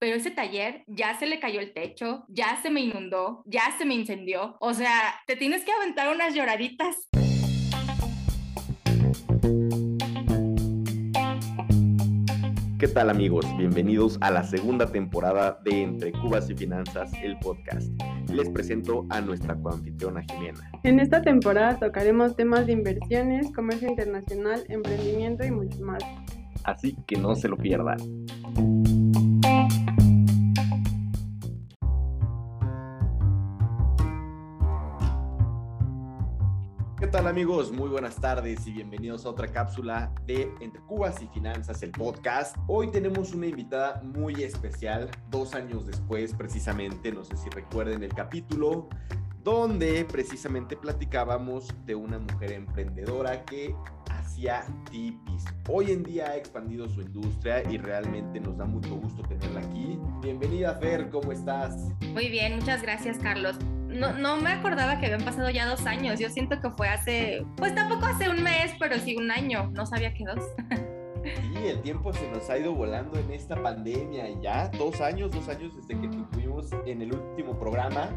pero ese taller ya se le cayó el techo, ya se me inundó, ya se me incendió. O sea, te tienes que aventar unas lloraditas. ¿Qué tal amigos? Bienvenidos a la segunda temporada de Entre Cubas y Finanzas, el podcast. Les presento a nuestra coanfitriona Jimena. En esta temporada tocaremos temas de inversiones, comercio internacional, emprendimiento y mucho más. Así que no se lo pierdan. ¿Qué tal amigos? Muy buenas tardes y bienvenidos a otra cápsula de Entre Cubas y Finanzas, el podcast. Hoy tenemos una invitada muy especial, dos años después precisamente, no sé si recuerden el capítulo, donde precisamente platicábamos de una mujer emprendedora que hacía tipis. Hoy en día ha expandido su industria y realmente nos da mucho gusto tenerla aquí. Bienvenida Fer, ¿cómo estás? Muy bien, muchas gracias Carlos no, no me acordaba que habían pasado ya dos años. Yo siento que fue hace, pues tampoco hace un mes, pero sí un año. No sabía que dos. Sí, el tiempo se nos ha ido volando en esta pandemia. Ya dos años, dos años desde que tuvimos en el último programa.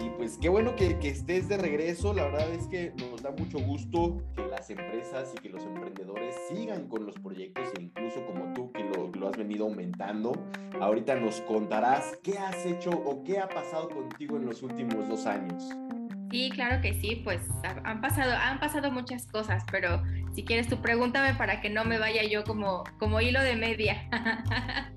Y pues qué bueno que, que, estés de regreso. La verdad es que nos da mucho gusto que las empresas y que los emprendedores sigan con los proyectos e incluso como tú que lo, lo has venido aumentando. Ahorita nos contarás qué has hecho o qué ha pasado contigo en los últimos dos años. Sí, claro que sí, pues han pasado, han pasado muchas cosas, pero si quieres tú pregúntame para que no me vaya yo como, como hilo de media.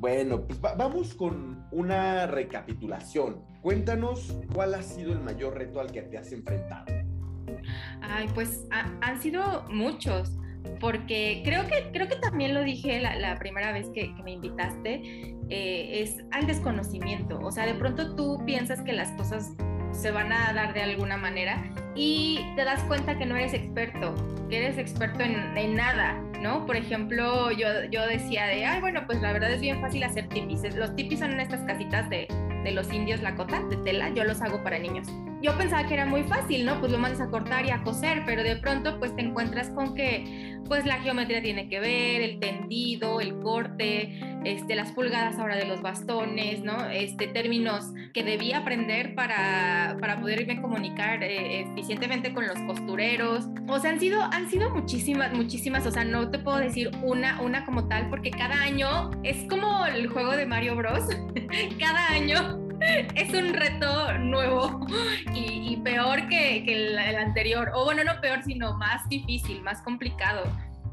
Bueno, pues vamos con una recapitulación. Cuéntanos cuál ha sido el mayor reto al que te has enfrentado. Ay, pues han sido muchos, porque creo que, creo que también lo dije la, primera vez que, me invitaste, eh, es al desconocimiento. O sea, de pronto tú piensas que las cosas se van a dar de alguna manera y te das cuenta que no eres experto, que eres experto en, nada, ¿no? Por ejemplo, yo, yo decía de, ay, bueno, pues la verdad es bien fácil hacer tipis. Los tipis son en estas casitas de, de los indios Lakota, de tela, yo los hago para niños. Yo pensaba que era muy fácil, ¿no? Pues lo mandas a cortar y a coser, pero de pronto pues te encuentras con que pues la geometría tiene que ver, el tendido, el corte, este, las pulgadas ahora de los bastones, ¿no? Este, términos que debía aprender para, para poderme comunicar eh, eficientemente con los costureros. O sea, han sido, han sido muchísimas, muchísimas, o sea, no te puedo decir una, una como tal, porque cada año es como el juego de Mario Bros. cada año es un reto nuevo y, peor que, el, anterior. O bueno, no peor, sino más difícil, más complicado.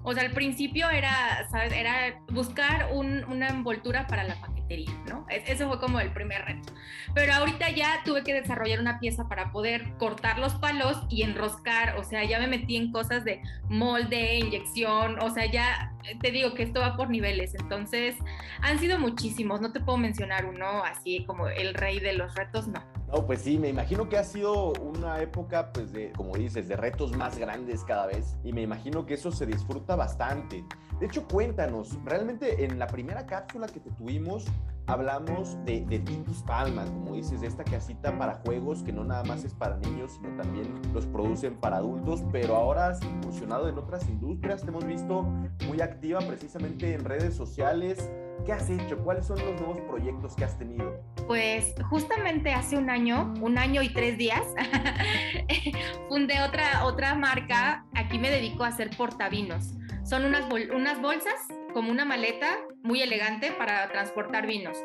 O sea, al principio era, ¿sabes? Era buscar una envoltura para la paquetería, ¿no? Eso fue como el primer reto. Pero ahorita ya tuve que desarrollar una pieza para poder cortar los palos y enroscar. O sea, ya me metí en cosas de molde, inyección. O sea, ya te digo que esto va por niveles. Entonces, han sido muchísimos. No te puedo mencionar uno así como el rey de los retos, no. No, pues sí, me imagino que ha sido una época, pues, de, como dices, de retos más grandes cada vez. Y me imagino que eso se disfruta bastante. De hecho, cuéntanos, realmente en la primera cápsula que te tuvimos, hablamos de, de Palma, como dices, de esta casita para juegos que no nada más es para niños, sino también los producen para adultos, pero ahora has incursionado en otras industrias, te hemos visto muy activa precisamente en redes sociales. ¿Qué has hecho? ¿Cuáles son los nuevos proyectos que has tenido? Pues justamente hace un año, un año y tres días, fundé otra, otra marca. Aquí me dedico a hacer portavinos. Son unas, unas bolsas como una maleta muy elegante para transportar vinos.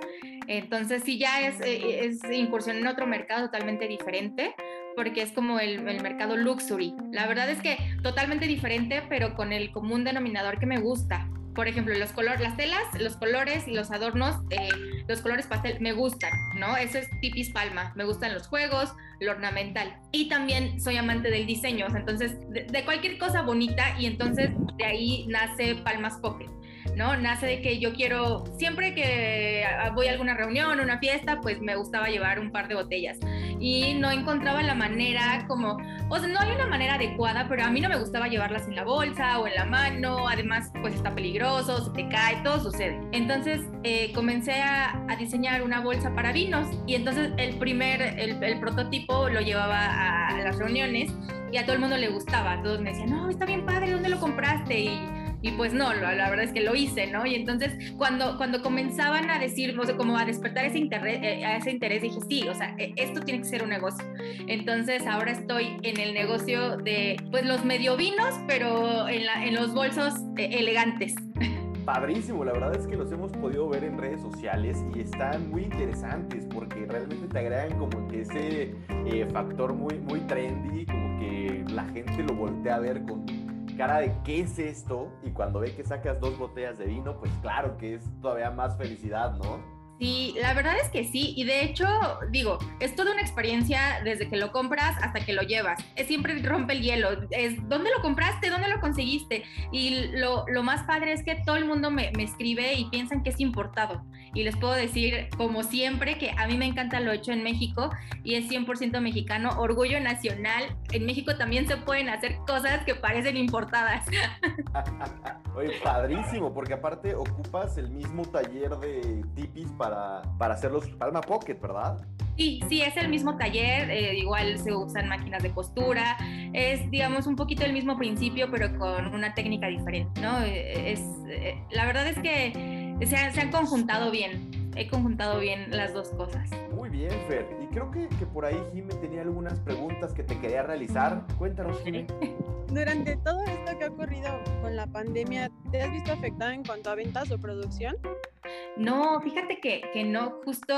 Entonces sí ya es, eh, es incursión en otro mercado totalmente diferente porque es como el, el, mercado luxury. La verdad es que totalmente diferente, pero con el común denominador que me gusta. Por ejemplo, los colores, las telas, los colores y los adornos, eh, los colores pastel me gustan, ¿no? Eso es tipis palma. Me gustan los juegos, lo ornamental. Y también soy amante del diseño, entonces de, de cualquier cosa bonita y entonces de ahí nace Palmas Pocket. ¿No? Nace de que yo quiero, siempre que voy a alguna reunión, una fiesta, pues me gustaba llevar un par de botellas y no encontraba la manera como, o sea, no hay una manera adecuada, pero a mí no me gustaba llevarlas en la bolsa o en la mano, además pues está peligroso, se te cae, todo sucede. Entonces eh, comencé a, diseñar una bolsa para vinos y entonces el primer, el, prototipo lo llevaba a las reuniones y a todo el mundo le gustaba, todos me decían, no, está bien padre, ¿dónde lo compraste? Y Y pues no, la, la verdad es que lo hice, ¿no? Y entonces cuando, cuando comenzaban a decir, o sea, como a despertar ese interés, eh, a ese interés, dije, sí, o sea, e, esto tiene que ser un negocio. Entonces ahora estoy en el negocio de, pues los medio vinos, pero en, la, en los bolsos eh, elegantes. Padrísimo, la verdad es que los hemos podido ver en redes sociales y están muy interesantes porque realmente te agregan como ese eh, factor muy, muy trendy, como que la gente lo voltea a ver con cara de qué es esto y cuando ve que sacas dos botellas de vino, pues claro que es todavía más felicidad, ¿no? Sí, la verdad es que sí, y de hecho, digo, es toda una experiencia desde que lo compras hasta que lo llevas. Es siempre rompe el hielo. Es dónde lo compraste, dónde lo conseguiste. Y lo, lo más padre es que todo el mundo me, me, escribe y piensan que es importado. Y les puedo decir, como siempre, que a mí me encanta lo hecho en México y es 100% mexicano, orgullo nacional. En México también se pueden hacer cosas que parecen importadas. Oye, padrísimo, porque aparte ocupas el mismo taller de tipis para para, hacer los Palma Pocket, ¿verdad? Sí, sí, es el mismo taller, eh, igual se usan máquinas de costura, es digamos un poquito el mismo principio, pero con una técnica diferente, ¿no? Eh, es, eh, la verdad es que se, se han conjuntado bien, he conjuntado bien las dos cosas. Muy bien, Fer. Y creo que, que por ahí Jimmy tenía algunas preguntas que te quería realizar. Cuéntanos, Jimmy. Durante todo esto que ha ocurrido con la pandemia, ¿te has visto afectada en cuanto a ventas o producción? No, fíjate que, que no, justo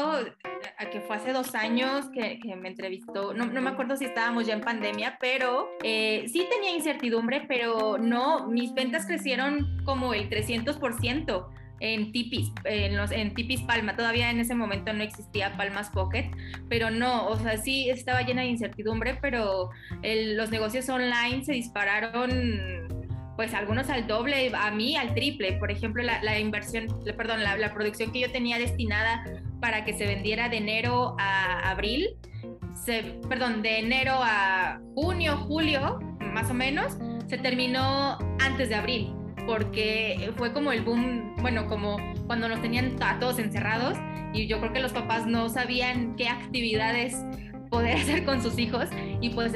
que fue hace dos años que, que me entrevistó, no, no, me acuerdo si estábamos ya en pandemia, pero eh, sí tenía incertidumbre, pero no, mis ventas crecieron como el 300% en Tipis, en, los, en Tipis Palma. Todavía en ese momento no existía Palmas Pocket, pero no, o sea, sí estaba llena de incertidumbre, pero el, los negocios online se dispararon pues algunos al doble, a mí al triple. Por ejemplo, la, inversión, perdón, la, la, producción que yo tenía destinada para que se vendiera de enero a abril, se, perdón, de enero a junio, julio, más o menos, se terminó antes de abril porque fue como el boom, bueno, como cuando nos tenían a todos encerrados y yo creo que los papás no sabían qué actividades poder hacer con sus hijos y pues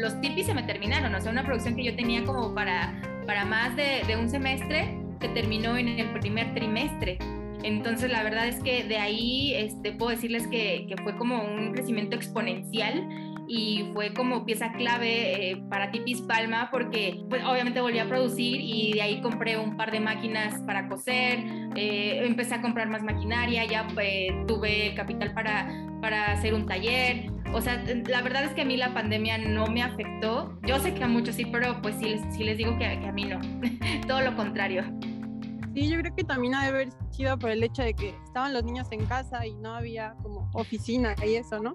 los tipis se me terminaron, o sea, una producción que yo tenía como para, para más de, un semestre se terminó en el primer trimestre. Entonces, la verdad es que de ahí este, puedo decirles que, que fue como un crecimiento exponencial y fue como pieza clave eh, para Tipis Palma porque pues, obviamente volví a producir y de ahí compré un par de máquinas para coser, eh, empecé a comprar más maquinaria, ya eh, tuve capital para, para hacer un taller. O sea, la verdad es que a mí la pandemia no me afectó. Yo sé que a muchos sí, pero pues sí, sí les digo que, que a mí no. Todo lo contrario. Sí, yo creo que también ha de haber sido por el hecho de que estaban los niños en casa y no había como oficina y eso, ¿no?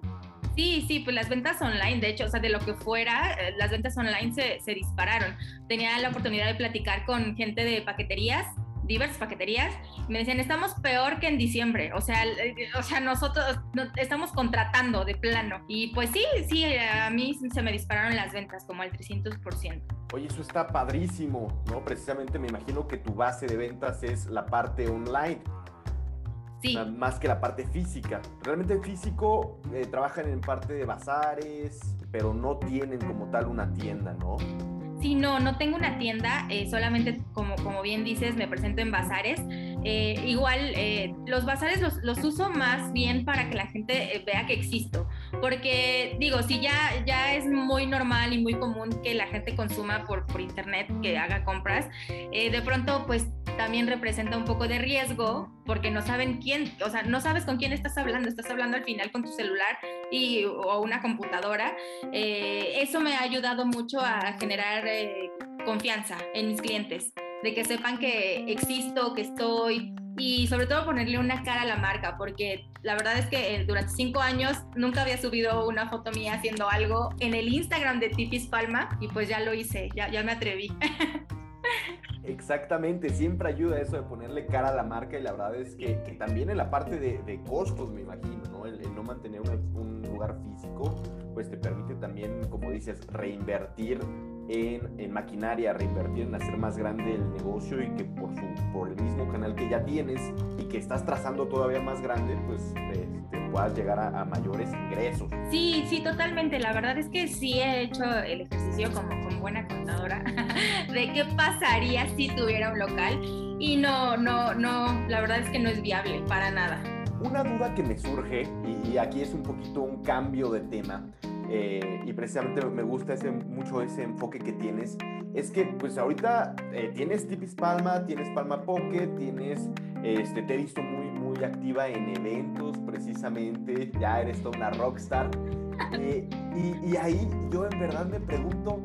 Sí, sí, pues las ventas online, de hecho, o sea, de lo que fuera, eh, las ventas online se, se dispararon. Tenía la oportunidad de platicar con gente de paqueterías diversas paqueterías, me decían, estamos peor que en diciembre, o sea, o sea nosotros estamos contratando de plano. Y pues sí, sí, a mí se me dispararon las ventas como al 300%. Oye, eso está padrísimo, ¿no? Precisamente me imagino que tu base de ventas es la parte online. Más que la parte física. Realmente el físico eh, trabajan en parte de bazares, pero no tienen como tal una tienda, ¿no? Sí, no, no tengo una tienda, eh, solamente como, como bien dices, me presento en bazares. Eh, igual, eh, los bazares los, los, uso más bien para que la gente eh, vea que existo, porque digo, si ya, ya es muy normal y muy común que la gente consuma por, por internet, que haga compras, de pronto pues también representa un poco de riesgo porque no saben quién, o sea, no sabes con quién estás hablando, estás hablando al final con tu celular y, o una computadora. Eh, eso me ha ayudado mucho a generar eh, confianza en mis clientes, de que sepan que existo, que estoy y sobre todo ponerle una cara a la marca, porque la verdad es que eh, durante cinco años nunca había subido una foto mía haciendo algo en el Instagram de Tipis Palma y pues ya lo hice, ya, ya me atreví. Exactamente, siempre ayuda eso de ponerle cara a la marca y la verdad es que, también en la parte de, de, costos, me imagino, ¿no? El, no mantener un, lugar físico, pues te permite también, como dices, reinvertir en, maquinaria, reinvertir en hacer más grande el negocio y que por, su, canal que ya tienes y que estás trazando todavía más grande, pues te, puedas llegar a, mayores ingresos. Sí, sí, totalmente. La verdad es que sí he hecho el ejercicio como, como buena contadora de qué pasaría si tuviera un local y no, no, no, la verdad es que no es viable para nada. Una duda que me surge, y aquí es un poquito un cambio de tema, eh, y precisamente me gusta ese, mucho ese enfoque que tienes, es que pues ahorita eh, tienes Tipis Palma, tienes Palma Pocket, tienes, este, te he visto muy, muy activa en eventos precisamente, ya eres toda una rockstar. Eh, y, y ahí yo en verdad me pregunto,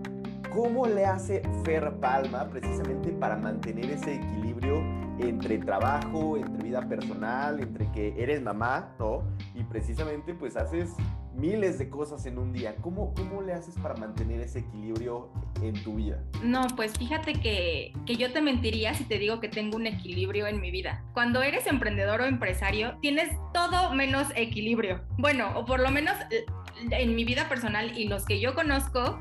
¿cómo le hace Fer Palma precisamente para mantener ese equilibrio entre trabajo, entre vida personal, entre que eres mamá, ¿no? Y precisamente pues haces miles de cosas en un día. ¿Cómo, cómo le haces para mantener ese equilibrio en tu vida? No, pues fíjate que, que yo te mentiría si te digo que tengo un equilibrio en mi vida. Cuando eres emprendedor o empresario, tienes todo menos equilibrio. Bueno, o por lo menos eh, en mi vida personal y los que yo conozco,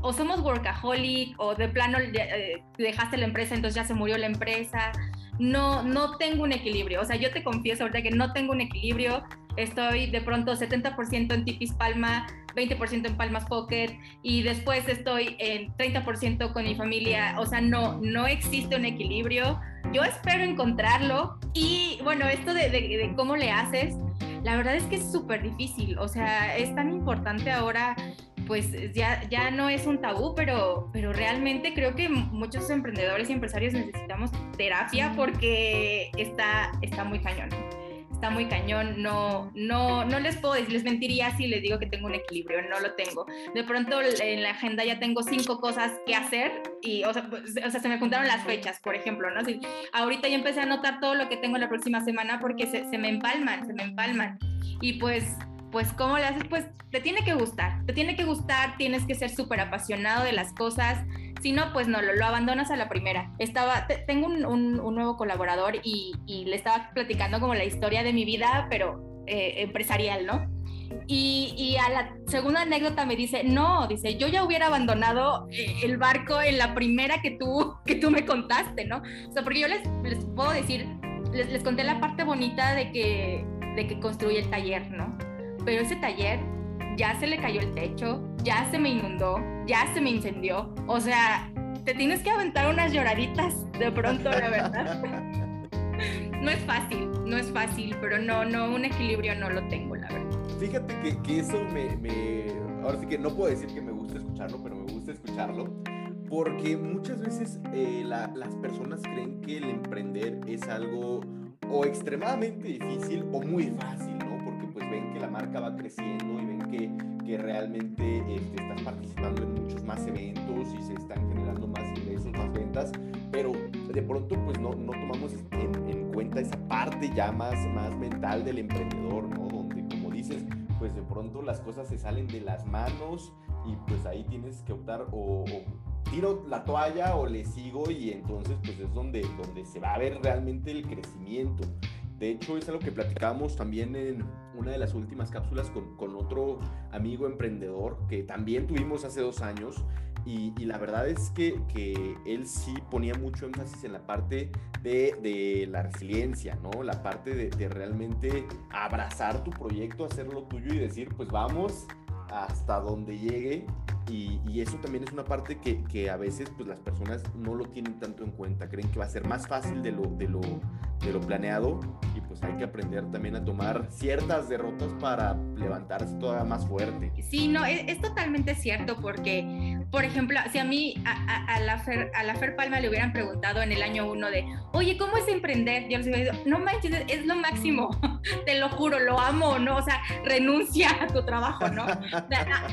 o somos workaholic o de plano eh, dejaste la empresa, entonces ya se murió la empresa. No, no tengo un equilibrio. O sea, yo te confieso ahorita que no tengo un equilibrio estoy de pronto 70% en Tipis Palma, 20% en Palmas Pocket y después estoy en 30% con mi familia. O sea, no, no existe un equilibrio. Yo espero encontrarlo y bueno, esto de, de, cómo le haces, la verdad es que es súper difícil. O sea, es tan importante ahora pues ya, ya no es un tabú, pero, pero realmente creo que muchos emprendedores y empresarios necesitamos terapia porque está, está muy cañón está muy cañón, no, no, no les puedo decir, les mentiría si les digo que tengo un equilibrio, no lo tengo. De pronto en la agenda ya tengo cinco cosas que hacer y, o sea, pues, o sea se me juntaron las fechas, por ejemplo, ¿no? Si, ahorita ya empecé a anotar todo lo que tengo la próxima semana porque se, se me empalman, se me empalman. Y pues pues ¿cómo le haces? Pues te tiene que gustar, te tiene que gustar, tienes que ser súper apasionado de las cosas, si no, pues no, lo, abandonas a la primera. Estaba, tengo un, nuevo colaborador y, le estaba platicando como la historia de mi vida, pero eh, empresarial, ¿no? Y, a la segunda anécdota me dice, no, dice, yo ya hubiera abandonado eh, el barco en la primera que tú, que tú me contaste, ¿no? O sea, porque yo les, les puedo decir, les, les conté la parte bonita de que, de que construí el taller, ¿no? Pero ese taller ya se le cayó el techo, ya se me inundó, ya se me incendió. O sea, te tienes que aventar unas lloraditas de pronto, la verdad. no es fácil, no es fácil, pero no, no, un equilibrio no lo tengo, la verdad. Fíjate que, que eso me, me, ahora sí que no puedo decir que me gusta escucharlo, pero me gusta escucharlo. Porque muchas veces eh, las personas creen que el emprender es algo o extremadamente difícil o muy fácil, marca va creciendo y ven que que realmente este, estás participando en muchos más eventos y se están generando más ingresos, más ventas, pero de pronto pues no, no tomamos en, en, cuenta esa parte ya más, más mental del emprendedor, ¿no? Donde como dices, pues de pronto las cosas se salen de las manos y pues ahí tienes que optar o, o tiro la toalla o le sigo y entonces pues es donde, donde se va a ver realmente el crecimiento. De hecho, es algo que platicábamos también en una de las últimas cápsulas con, con otro amigo emprendedor que también tuvimos hace dos años. Y, la verdad es que, que, él sí ponía mucho énfasis en la parte de, de la resiliencia, ¿no? La parte de, de, realmente abrazar tu proyecto, hacerlo tuyo y decir, pues vamos hasta donde llegue. Y, y eso también es una parte que, que, a veces pues, las personas no lo tienen tanto en cuenta. Creen que va a ser más fácil de lo, de lo, de lo planeado pues hay que aprender también a tomar ciertas derrotas para levantarse todavía más fuerte. Sí, no, es, es totalmente cierto porque, por ejemplo, si a mí, a, a, la Fer, a la Fer Palma le hubieran preguntado en el año uno de, oye, ¿cómo es emprender? Yo les hubiera dicho, no manches, es lo máximo, te lo juro, lo amo, ¿no? O sea, renuncia a tu trabajo, ¿no?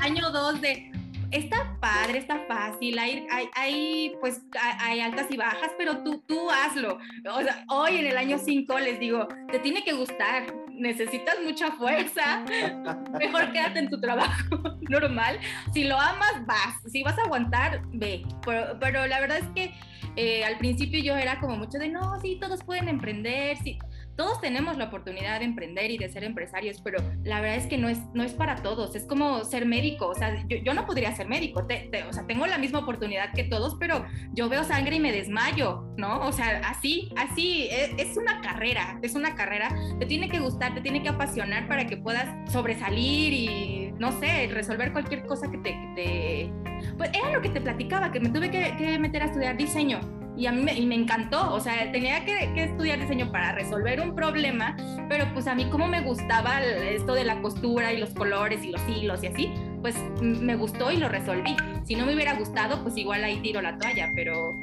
año dos de, está padre, está fácil, hay, hay, hay, pues hay altas y bajas, pero tú, tú hazlo. O sea, hoy en el año 5 les digo, te tiene que gustar, necesitas mucha fuerza, mejor quédate en tu trabajo normal. Si lo amas, vas, si vas a aguantar, ve. Pero, pero la verdad es que eh, al principio yo era como mucho de, no, sí, todos pueden emprender, sí todos tenemos la oportunidad de emprender y de ser empresarios, pero la verdad es que no es, no es para todos. Es como ser médico. O sea, yo, no podría ser médico. o sea, tengo la misma oportunidad que todos, pero yo veo sangre y me desmayo, ¿no? O sea, así, así, es, es una carrera, es una carrera. Te tiene que gustar, te tiene que apasionar para que puedas sobresalir y, no sé, resolver cualquier cosa que te... Pues era lo que te platicaba, que me tuve que, que meter a estudiar diseño y a mí me, y me encantó, o sea, tenía que, que, estudiar diseño para resolver un problema, pero pues a mí como me gustaba esto de la costura y los colores y los hilos y así, pues me gustó y lo resolví. Si no me hubiera gustado, pues igual ahí tiro la toalla, pero,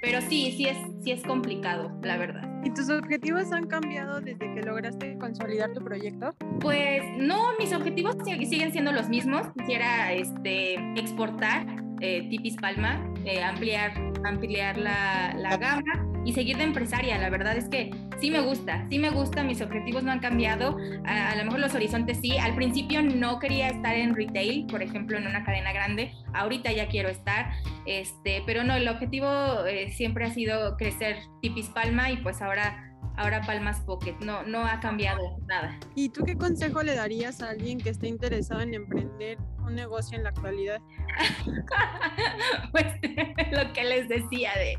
pero sí, sí es, sí es complicado, la verdad. ¿Y tus objetivos han cambiado desde que lograste consolidar tu proyecto? Pues no, mis objetivos siguen siendo los mismos. Quisiera este, exportar eh, Tipis Palma, eh, ampliar, ampliar la, la, gama y seguir de empresaria. La verdad es que sí me gusta, sí me gusta, mis objetivos no han cambiado, a, lo mejor los horizontes sí. Al principio no quería estar en retail, por ejemplo, en una cadena grande, ahorita ya quiero estar, este, pero no, el objetivo eh, siempre ha sido crecer Tipis Palma y pues ahora ahora Palmas Pocket, no, no ha cambiado nada. ¿Y tú qué consejo le darías a alguien que esté interesado en emprender un negocio en la actualidad? pues lo que les decía de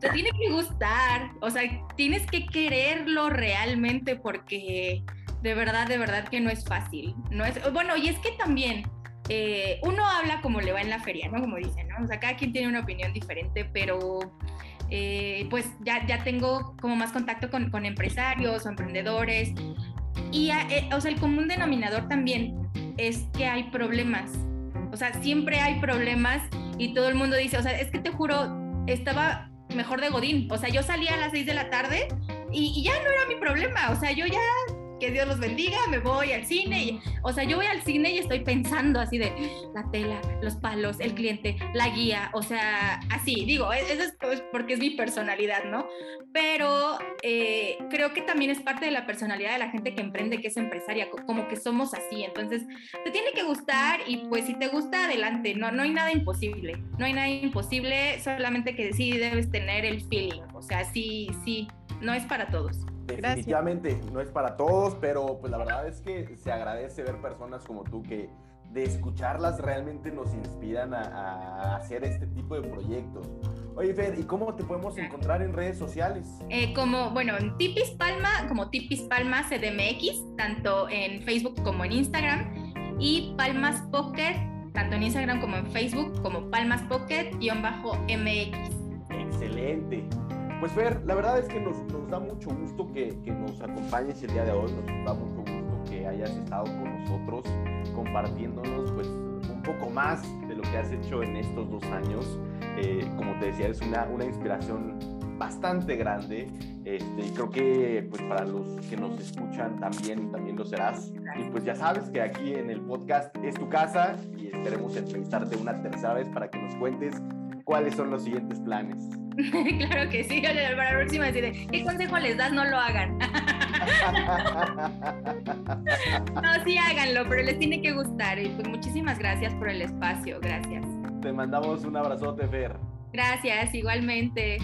te tiene que gustar, o sea, tienes que quererlo realmente porque de verdad, de verdad que no es fácil. No es, bueno, y es que también eh, uno habla como le va en la feria, ¿no? Como dicen, ¿no? O sea, cada quien tiene una opinión diferente, pero eh, pues ya, ya tengo como más contacto con, con empresarios o emprendedores. Y, eh, o sea, el común denominador también es que hay problemas. O sea, siempre hay problemas y todo el mundo dice, o sea, es que te juro, estaba mejor de Godín. O sea, yo salía a las 6 de la tarde y, y, ya no era mi problema. O sea, yo ya que Dios los bendiga, me voy al cine. Y, o sea, yo voy al cine y estoy pensando así de la tela, los palos, el cliente, la guía, o sea, así, digo, e-, eso es pues, porque es mi personalidad, ¿no? Pero eh, creo que también es parte de la personalidad de la gente que emprende, que es empresaria, como que somos así. Entonces, te tiene que gustar y pues si te gusta, adelante, no, no hay nada imposible, no hay nada imposible, solamente que sí debes tener el feeling, o sea, sí, sí, no es para todos. Definitivamente no es para todos, pero pues la verdad es que se agradece ver personas como tú que de escucharlas realmente nos inspiran a, hacer este tipo de proyectos. Oye, Fer, ¿y cómo te podemos encontrar en redes sociales? Eh, como, bueno, en Tipis Palma, como Tipis Palma CDMX, tanto en Facebook como en Instagram, y Palmas Pocket, tanto en Instagram como en Facebook, como Palmas Pocket-MX. Excelente. Pues Fer, la verdad es que nos, da mucho gusto que, que, nos acompañes el día de hoy, nos da mucho gusto que hayas estado con nosotros compartiéndonos pues un poco más de lo que has hecho en estos dos años. Eh, como te decía, es una, una inspiración bastante grande este, creo que pues para los que nos escuchan también, también lo serás. Y pues ya sabes que aquí en el podcast es tu casa y esperemos entrevistarte una tercera vez para que nos cuentes cuáles son los siguientes planes. claro que sí, para la próxima decir, ¿qué consejo les das? No lo hagan. no, sí háganlo, pero les tiene que gustar. Y pues muchísimas gracias por el espacio, gracias. Te mandamos un abrazote, Fer. Gracias, igualmente.